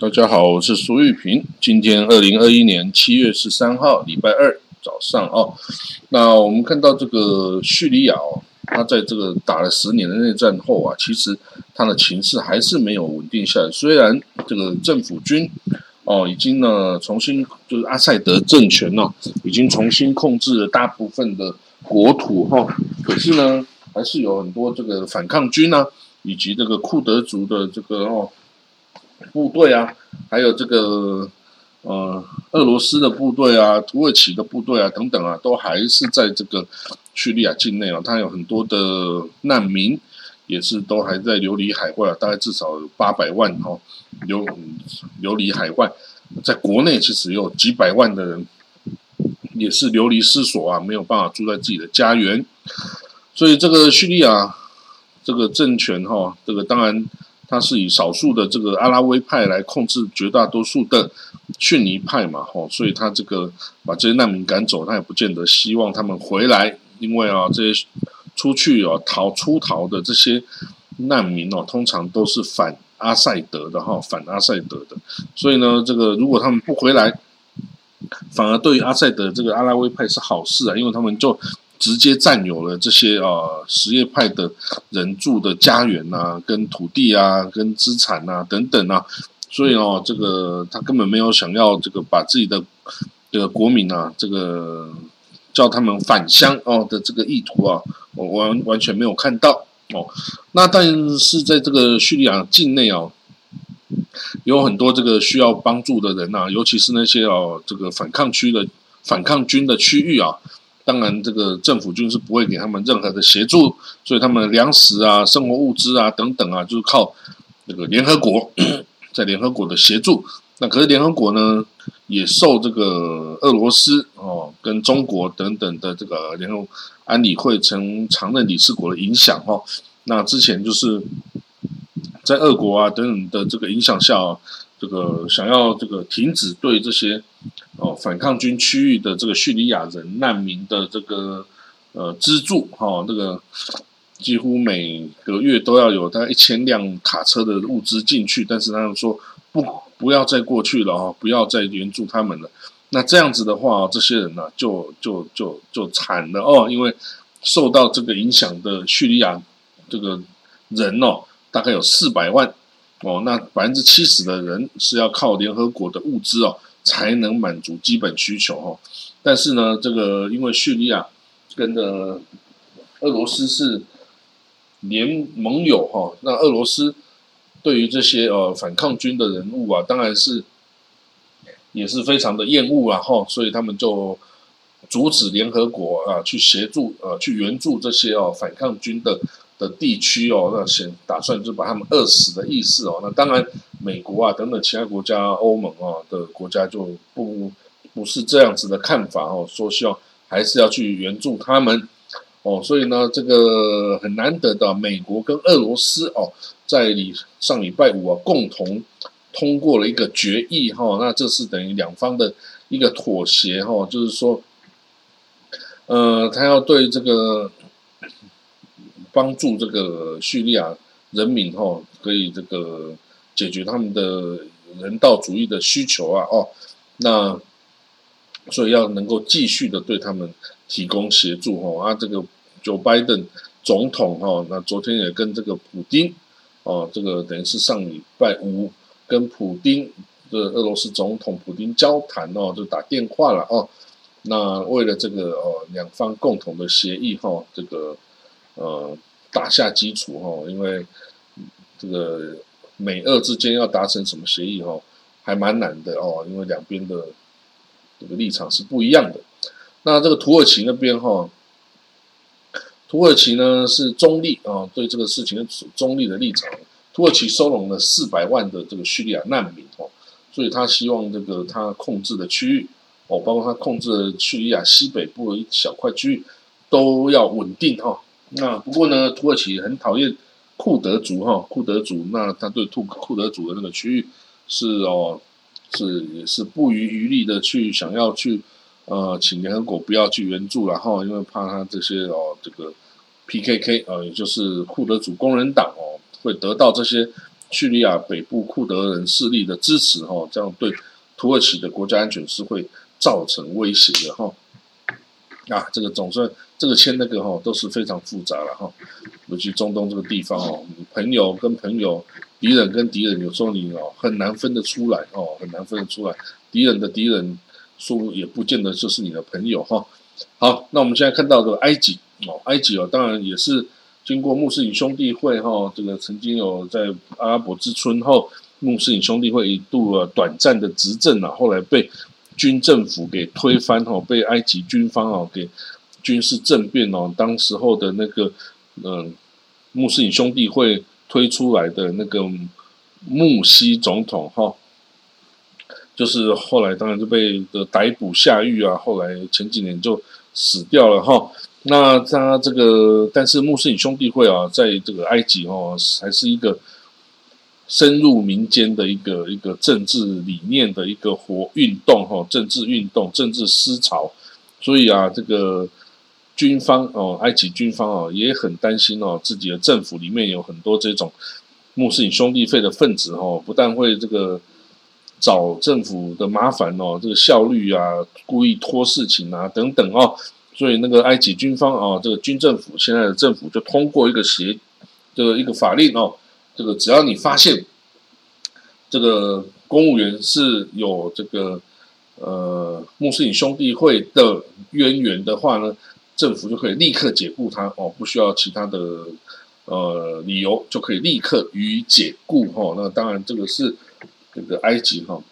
大家好，我是苏玉平。今天二零二一年七月十三号，礼拜二早上哦。那我们看到这个叙利亚哦，他在这个打了十年的内战后啊，其实他的情势还是没有稳定下来。虽然这个政府军哦已经呢重新就是阿塞德政权呢已经重新控制了大部分的国土哈，可是呢还是有很多这个反抗军呢，以及这个库德族的这个哦。部队啊，还有这个呃俄罗斯的部队啊，土耳其的部队啊等等啊，都还是在这个叙利亚境内啊。它有很多的难民，也是都还在流离海外，大概至少有八百万哈流流离海外。在国内其实有几百万的人也是流离失所啊，没有办法住在自己的家园。所以这个叙利亚这个政权哈，这个当然。他是以少数的这个阿拉维派来控制绝大多数的逊尼派嘛，吼，所以他这个把这些难民赶走，他也不见得希望他们回来，因为啊，这些出去哦逃出逃的这些难民哦，通常都是反阿塞德的哈，反阿塞德的，所以呢，这个如果他们不回来，反而对于阿塞德这个阿拉维派是好事啊，因为他们就。直接占有了这些啊什叶派的人住的家园呐，跟土地啊，跟资产呐等等啊，所以哦，这个他根本没有想要这个把自己的这个国民啊，这个叫他们返乡哦的这个意图啊，我完完全没有看到哦。那但是在这个叙利亚境内啊，有很多这个需要帮助的人呐，尤其是那些哦这个反抗区的反抗军的区域啊。当然，这个政府军是不会给他们任何的协助，所以他们粮食啊、生活物资啊等等啊，就是靠这个联合国 在联合国的协助。那可是联合国呢，也受这个俄罗斯哦跟中国等等的这个联合安理会曾常任理事国的影响哦。那之前就是在俄国啊等等的这个影响下，这个想要这个停止对这些。哦，反抗军区域的这个叙利亚人难民的这个呃资助哈，这个几乎每个月都要有大概一千辆卡车的物资进去，但是他们说不不要再过去了哈，不要再援助他们了。那这样子的话，这些人呢就就就就惨了哦，因为受到这个影响的叙利亚这个人哦，大概有四百万哦，那百分之七十的人是要靠联合国的物资哦。才能满足基本需求哈，但是呢，这个因为叙利亚跟的俄罗斯是联盟友哈，那俄罗斯对于这些呃反抗军的人物啊，当然是也是非常的厌恶啊哈，所以他们就阻止联合国啊去协助呃去援助这些哦反抗军的。的地区哦，那先打算就把他们饿死的意思哦。那当然，美国啊等等其他国家、欧盟啊的国家就不不是这样子的看法哦，说希望还是要去援助他们哦。所以呢，这个很难得的，美国跟俄罗斯哦，在礼上礼拜五啊，共同通过了一个决议哈。那这是等于两方的一个妥协哈，就是说，呃，他要对这个。帮助这个叙利亚人民哈，可以这个解决他们的人道主义的需求啊哦，那所以要能够继续的对他们提供协助哈啊，这个 Joe Biden 总统哈，那昨天也跟这个普京哦，这个等于是上礼拜五跟普京的俄罗斯总统普京交谈哦，就打电话了哦，那为了这个哦两方共同的协议哈，这个。呃，打下基础哈，因为这个美俄之间要达成什么协议哈，还蛮难的哦，因为两边的这个立场是不一样的。那这个土耳其那边哈，土耳其呢是中立啊，对这个事情是中立的立场。土耳其收容了四百万的这个叙利亚难民哦，所以他希望这个他控制的区域哦，包括他控制的叙利亚西北部的一小块区域都要稳定哈。那不过呢，土耳其很讨厌库德族哈，库德族，那他对库库德族的那个区域是哦，是也是不遗余力的去想要去呃，请联合国不要去援助然后，因为怕他这些哦，这个 PKK 呃，也就是库德族工人党哦，会得到这些叙利亚北部库德人势力的支持哈，这样对土耳其的国家安全是会造成威胁的哈。啊，这个总算这个签那个哈都是非常复杂了哈，尤其中东这个地方哦，朋友跟朋友，敌人跟敌人，有时候你哦很难分得出来哦，很难分得出来，敌人的敌人说也不见得就是你的朋友哈。好，那我们现在看到的埃及哦，埃及哦，当然也是经过穆斯林兄弟会哈，这个曾经有在阿拉伯之春后，穆斯林兄弟会一度啊短暂的执政啊，后来被。军政府给推翻哦，被埃及军方哦给军事政变哦，当时候的那个嗯穆斯林兄弟会推出来的那个穆西总统哈，就是后来当然就被的逮捕下狱啊，后来前几年就死掉了哈。那他这个但是穆斯林兄弟会啊，在这个埃及哦还是一个。深入民间的一个一个政治理念的一个活运动哈，政治运动、政治思潮，所以啊，这个军方哦，埃及军方哦，也很担心哦，自己的政府里面有很多这种穆斯林兄弟会的分子哦，不但会这个找政府的麻烦哦，这个效率啊，故意拖事情啊等等哦，所以那个埃及军方哦，这个军政府现在的政府就通过一个协这个一个法令哦。这个只要你发现这个公务员是有这个呃穆斯林兄弟会的渊源的话呢，政府就可以立刻解雇他哦，不需要其他的呃理由就可以立刻予以解雇哈。那当然这个是这个埃及哈，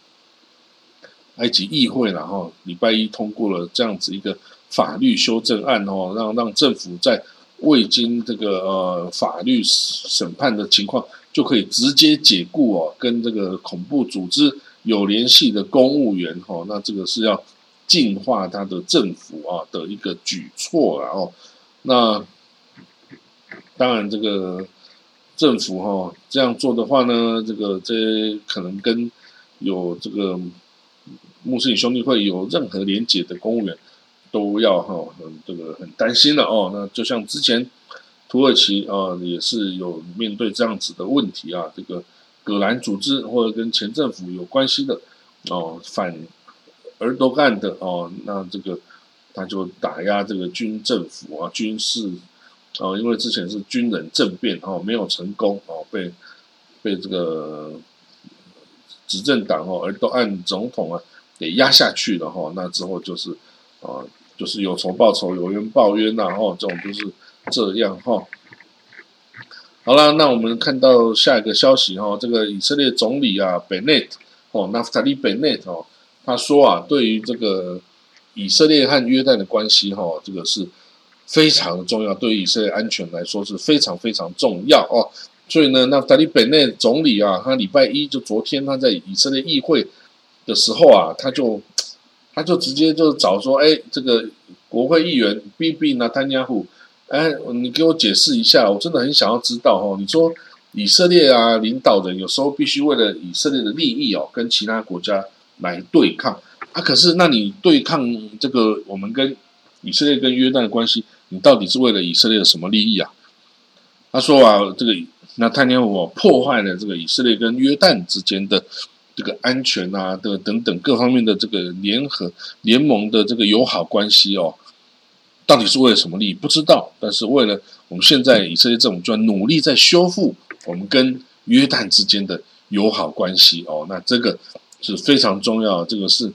埃及议会然后礼拜一通过了这样子一个法律修正案哦，让让政府在。未经这个呃法律审判的情况，就可以直接解雇哦，跟这个恐怖组织有联系的公务员哈，那这个是要净化他的政府啊的一个举措啊哦。那当然，这个政府哈这样做的话呢，这个这可能跟有这个穆斯林兄弟会有任何连结的公务员。都要哈，这个很担心了哦。那就像之前土耳其啊，也是有面对这样子的问题啊。这个葛兰组织或者跟前政府有关系的哦，反尔多干的哦，那这个他就打压这个军政府啊，军事啊，因为之前是军人政变哦，没有成功哦，被被这个执政党哦，尔多按总统啊给压下去了哈。那之后就是啊。就是有仇报仇，有冤报冤呐，哈，这种就是这样哈。好了，那我们看到下一个消息哈，这个以色列总理啊，Benet 哦，Naftali ·Benet 哦，他说啊，对于这个以色列和约旦的关系哈，这个是非常重要，对于以色列安全来说是非常非常重要哦。所以呢，Naftali Bennett 总理啊，他礼拜一就昨天他在以色列议会的时候啊，他就。他就直接就找说，哎，这个国会议员 B B 纳坦雅胡，哎，你给我解释一下，我真的很想要知道哦。你说以色列啊，领导人有时候必须为了以色列的利益哦，跟其他国家来对抗啊。可是，那你对抗这个我们跟以色列跟约旦的关系，你到底是为了以色列的什么利益啊？他说啊，这个那坦雅胡破坏了这个以色列跟约旦之间的。这个安全啊的等等各方面的这个联合联盟的这个友好关系哦，到底是为了什么利益？不知道。但是为了我们现在以色列政府就要努力在修复我们跟约旦之间的友好关系哦，那这个是非常重要。这个是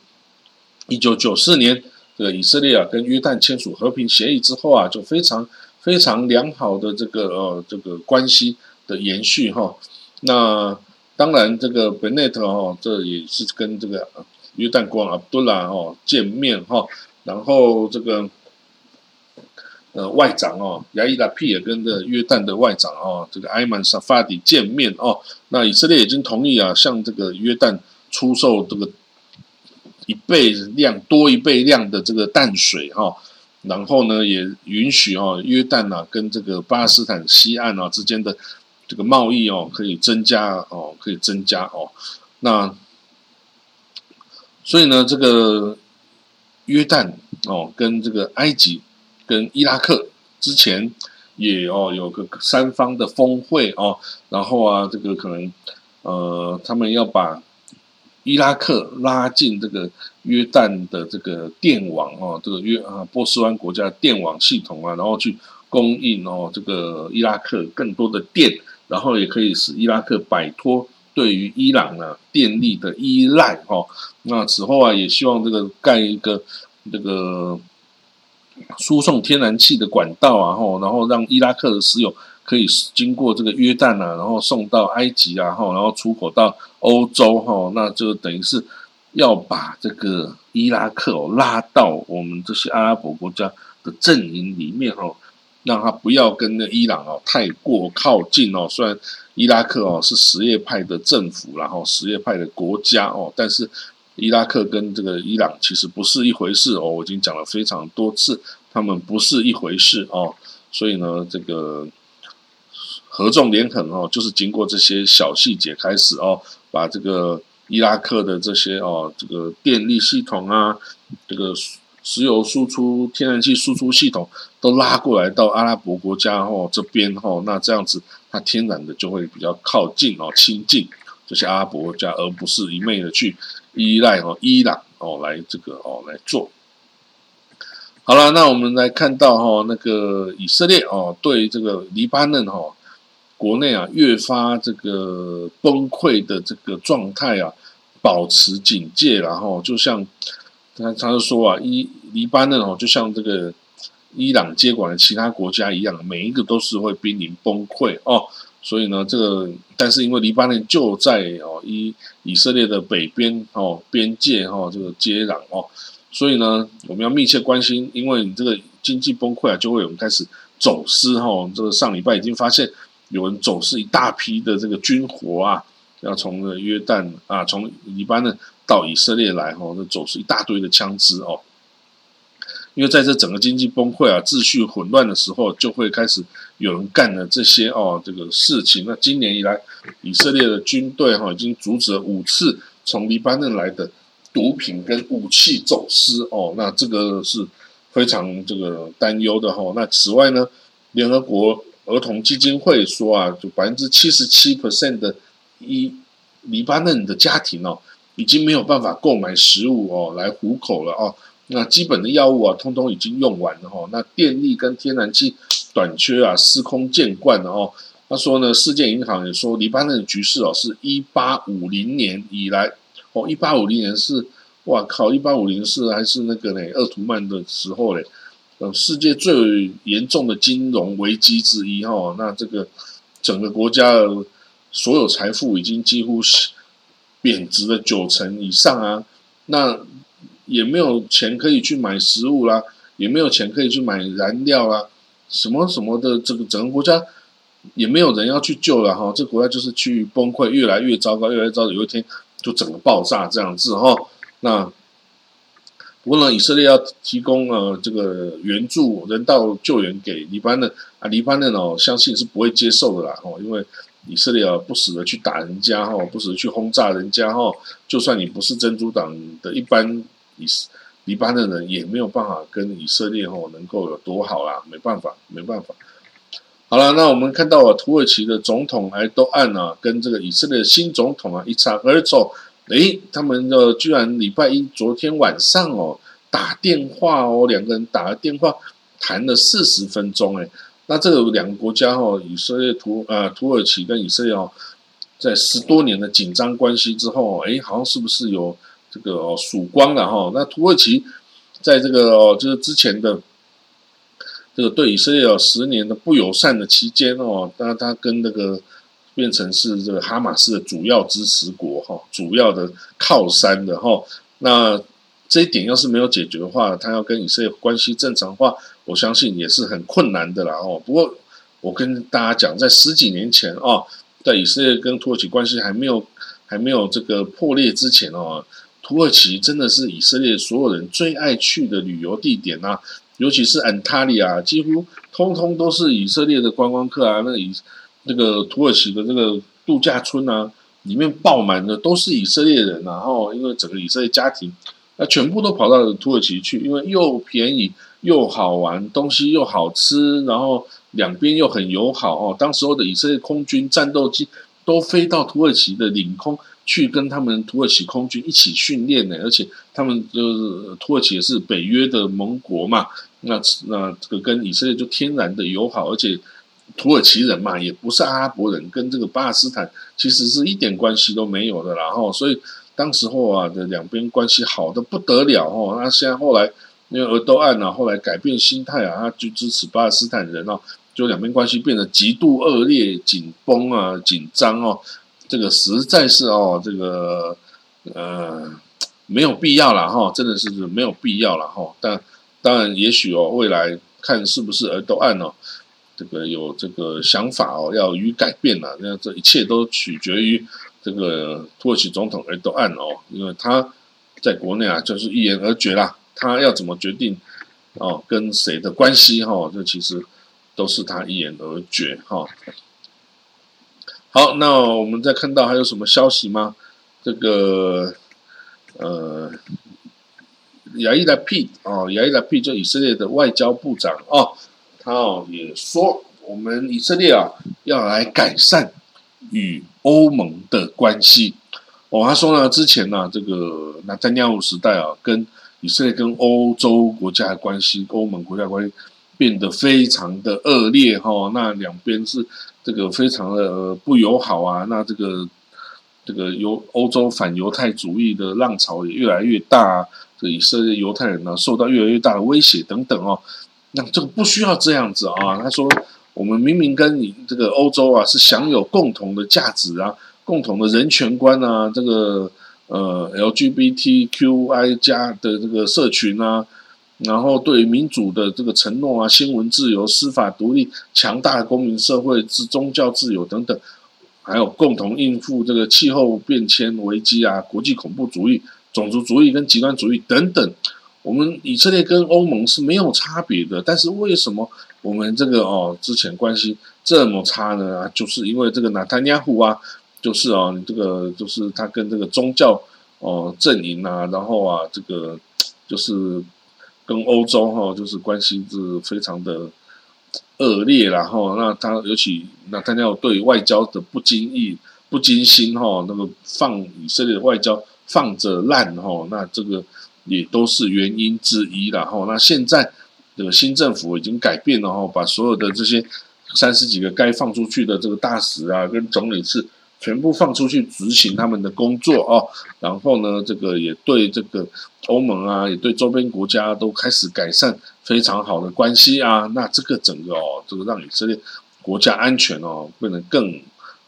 一九九四年这个以色列啊跟约旦签署和平协议之后啊，就非常非常良好的这个呃这个关系的延续哈。那当然，这个 Benet 哦，这也是跟这个约旦国王阿卜杜拉哦见面哈，然后这个呃外长哦亚伊拉皮也跟这约旦的外长哦这个埃曼萨法迪见面哦，那以色列已经同意啊向这个约旦出售这个一倍量多一倍量的这个淡水哈，然后呢也允许哦约旦啊跟这个巴勒斯坦西岸啊之间的。这个贸易哦，可以增加哦，可以增加哦。那所以呢，这个约旦哦，跟这个埃及、跟伊拉克之前也哦有个三方的峰会哦，然后啊这个可能呃他们要把伊拉克拉进这个约旦的这个电网哦，这个约啊波斯湾国家电网系统啊，然后去供应哦这个伊拉克更多的电，然后也可以使伊拉克摆脱对于伊朗呢电力的依赖哦。那此后啊也希望这个盖一个这个。输送天然气的管道啊，吼，然后让伊拉克的石油可以经过这个约旦啊，然后送到埃及啊，哈，然后出口到欧洲，哈，那就等于是要把这个伊拉克哦拉到我们这些阿拉伯国家的阵营里面，哦，让他不要跟那伊朗哦太过靠近哦。虽然伊拉克哦是什叶派的政府，然后什叶派的国家哦，但是。伊拉克跟这个伊朗其实不是一回事哦，我已经讲了非常多次，他们不是一回事哦，所以呢，这个合纵连横哦，就是经过这些小细节开始哦，把这个伊拉克的这些哦，这个电力系统啊，这个石油输出、天然气输出系统都拉过来到阿拉伯国家哦这边哦，那这样子它天然的就会比较靠近哦，亲近这些阿拉伯国家，而不是一昧的去。依赖哦，伊朗哦来这个哦来做，好了，那我们来看到哈那个以色列哦对这个黎巴嫩哈国内啊越发这个崩溃的这个状态啊保持警戒，然后就像他他就说啊，伊黎巴嫩哦就像这个伊朗接管的其他国家一样，每一个都是会濒临崩溃哦。所以呢，这个但是因为黎巴嫩就在哦以以色列的北边哦边界哈这个接壤哦，所以呢我们要密切关心，因为你这个经济崩溃啊，就会有人开始走私哈。这个上礼拜已经发现有人走私一大批的这个军火啊，要从约旦啊从黎巴嫩到以色列来哈，那走私一大堆的枪支哦。因为在这整个经济崩溃啊、秩序混乱的时候，就会开始有人干了这些哦这个事情。那今年以来，以色列的军队哈已经阻止了五次从黎巴嫩来的毒品跟武器走私哦。那这个是非常这个担忧的哈。那此外呢，联合国儿童基金会说啊，就百分之七十七 percent 的一黎巴嫩的家庭哦，已经没有办法购买食物哦来糊口了哦。那基本的药物啊，通通已经用完了哦。那电力跟天然气短缺啊，司空见惯了哦。他说呢，世界银行也说，黎巴嫩的局势哦，是一八五零年以来哦，一八五零年是哇靠，一八五零是还是那个呢，鄂图曼的时候嘞，世界最严重的金融危机之一哈。那这个整个国家的所有财富已经几乎是贬值了九成以上啊。那也没有钱可以去买食物啦，也没有钱可以去买燃料啦，什么什么的，这个整个国家也没有人要去救了哈，这国家就是去崩溃，越来越糟糕，越来越糟糕，有一天就整个爆炸这样子哈。那不过呢，以色列要提供呃这个援助人道救援给黎巴嫩啊，黎巴嫩哦，相信是不会接受的啦哦，因为以色列啊不死的去打人家哈，不死的去轰炸人家哈，就算你不是珍珠党的一般。以黎巴嫩人也没有办法跟以色列哦能够有多好啦，没办法，没办法。好了，那我们看到啊，土耳其的总统埃都按啊，跟这个以色列的新总统啊伊查尔佐，诶，他们的居然礼拜一昨天晚上哦打电话哦，两个人打了电话谈了四十分钟，诶，那这个两个国家哈，以色列土呃土耳其跟以色列哦，在十多年的紧张关系之后，诶，好像是不是有？这个哦曙光了哈，那土耳其在这个哦就是之前的这个对以色列有十年的不友善的期间哦，那他跟那个变成是这个哈马斯的主要支持国哈，主要的靠山的哈，那这一点要是没有解决的话，他要跟以色列关系正常化，我相信也是很困难的啦哦。不过我跟大家讲，在十几年前哦，在以色列跟土耳其关系还没有还没有这个破裂之前哦。土耳其真的是以色列所有人最爱去的旅游地点啊，尤其是安塔利亚，几乎通通都是以色列的观光客啊。那以那个土耳其的这个度假村啊，里面爆满的都是以色列人，然后因为整个以色列家庭，那全部都跑到土耳其去，因为又便宜又好玩，东西又好吃，然后两边又很友好哦。当时候的以色列空军战斗机都飞到土耳其的领空去，跟他们土耳其空军一起训练呢。而且他们就是土耳其也是北约的盟国嘛，那那这个跟以色列就天然的友好，而且土耳其人嘛也不是阿拉伯人，跟这个巴勒斯坦其实是一点关系都没有的。然后所以当时候啊的两边关系好的不得了哦。那现在后来。因为俄斗案呢，后来改变心态啊，他就支持巴勒斯坦人哦，就两边关系变得极度恶劣、紧绷啊、紧张哦，这个实在是哦，这个呃没有必要了哈，真的是没有必要了哈。但当然，也许哦，未来看是不是俄斗案哦，这个有这个想法哦，要予改变了。那这一切都取决于这个土耳其总统俄都案哦，因为他在国内啊，就是一言而决啦。他要怎么决定哦？跟谁的关系哈？这其实都是他一言而决哈。好，那我们再看到还有什么消息吗？这个呃，亚伊拉皮哦，亚伊拉皮就以色列的外交部长哦，他哦也说，我们以色列啊要来改善与欧盟的关系哦。他说呢，之前呢，这个那在尼亚时代啊，跟以色列跟欧洲国家的关系，欧盟国家关系变得非常的恶劣哈，那两边是这个非常的不友好啊，那这个这个犹欧洲反犹太主义的浪潮也越来越大，这以色列犹太人呢受到越来越大的威胁等等哦，那这个不需要这样子啊，他说我们明明跟你这个欧洲啊是享有共同的价值啊，共同的人权观啊，这个。呃，LGBTQI 加的这个社群啊，然后对民主的这个承诺啊，新闻自由、司法独立、强大公民社会、之宗教自由等等，还有共同应付这个气候变迁危机啊，国际恐怖主义、种族主义跟极端主义等等，我们以色列跟欧盟是没有差别的。但是为什么我们这个哦之前关系这么差呢？就是因为这个纳坦亚胡啊。就是啊，你这个就是他跟这个宗教哦阵营啊，然后啊，这个就是跟欧洲哈，就是关系是非常的恶劣，然后那他尤其那他要对外交的不经意、不精心哈，那个放以色列的外交放着烂哈，那这个也都是原因之一然后那现在这个新政府已经改变了哈，把所有的这些三十几个该放出去的这个大使啊，跟总理是。全部放出去执行他们的工作哦，然后呢，这个也对这个欧盟啊，也对周边国家都开始改善非常好的关系啊。那这个整个哦，这个让以色列国家安全哦变得更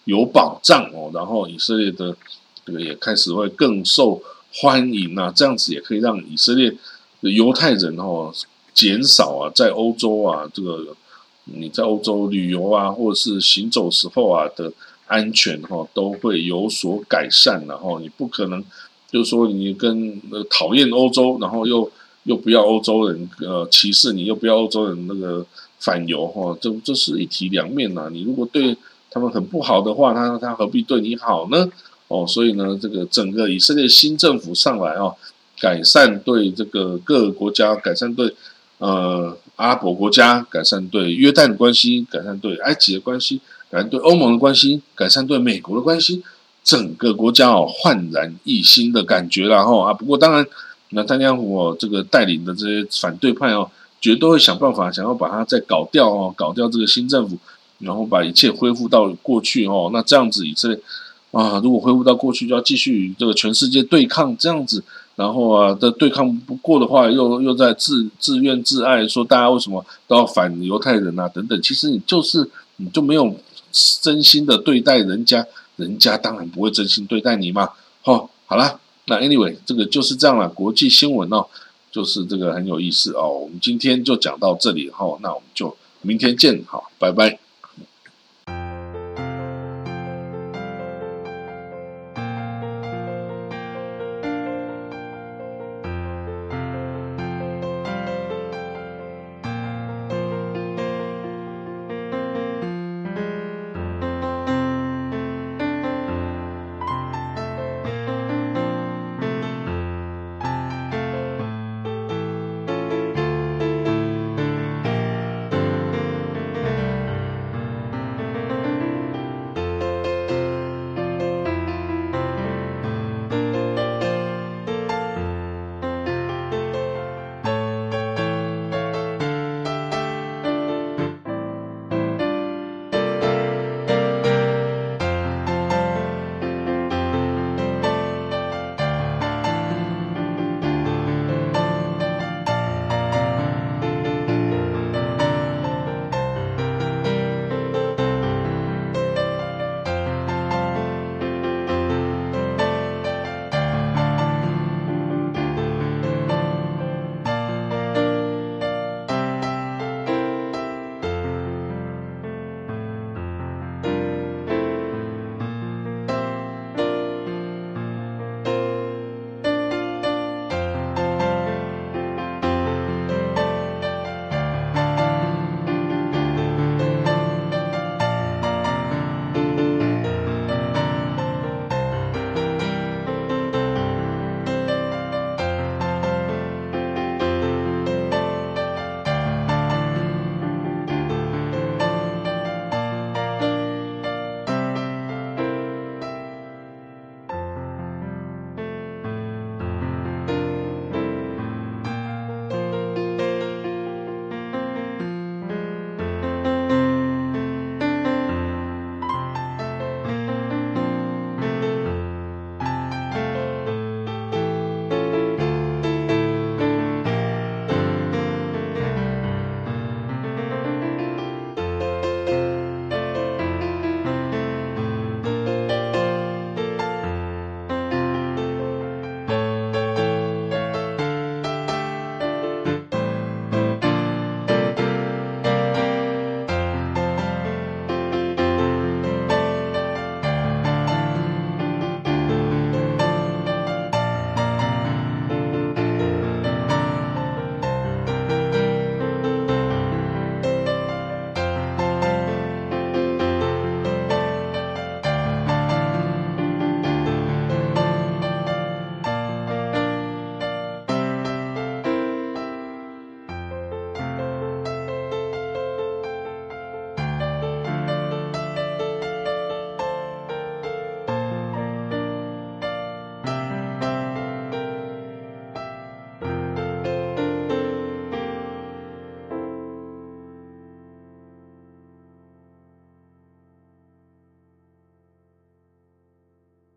有保障哦，然后以色列的这个也开始会更受欢迎啊。这样子也可以让以色列的犹太人哦减少啊，在欧洲啊，这个你在欧洲旅游啊，或者是行走时候啊的。安全哈都会有所改善，然后你不可能就是说你跟讨厌欧洲，然后又又不要欧洲人呃歧视你，又不要欧洲人那个反犹哈，这这是一体两面呐。你如果对他们很不好的话，他他何必对你好呢？哦，所以呢，这个整个以色列新政府上来啊，改善对这个各个国家，改善对呃阿拉伯国家，改善对约旦的关系，改善对埃及的关系。改善对欧盟的关系，改善对美国的关系，整个国家哦焕然一新的感觉了哈啊！不过当然，那丹江湖哦这个带领的这些反对派哦，绝对会想办法想要把它再搞掉哦，搞掉这个新政府，然后把一切恢复到过去哦。那这样子以色列啊，如果恢复到过去，就要继续与这个全世界对抗这样子，然后啊的对抗不过的话，又又在自自怨自艾，说大家为什么都要反犹太人啊等等。其实你就是你就没有。真心的对待人家，人家当然不会真心对待你嘛。好，好了，那 anyway，这个就是这样了。国际新闻哦，就是这个很有意思哦。我们今天就讲到这里，哈，那我们就明天见，好，拜拜。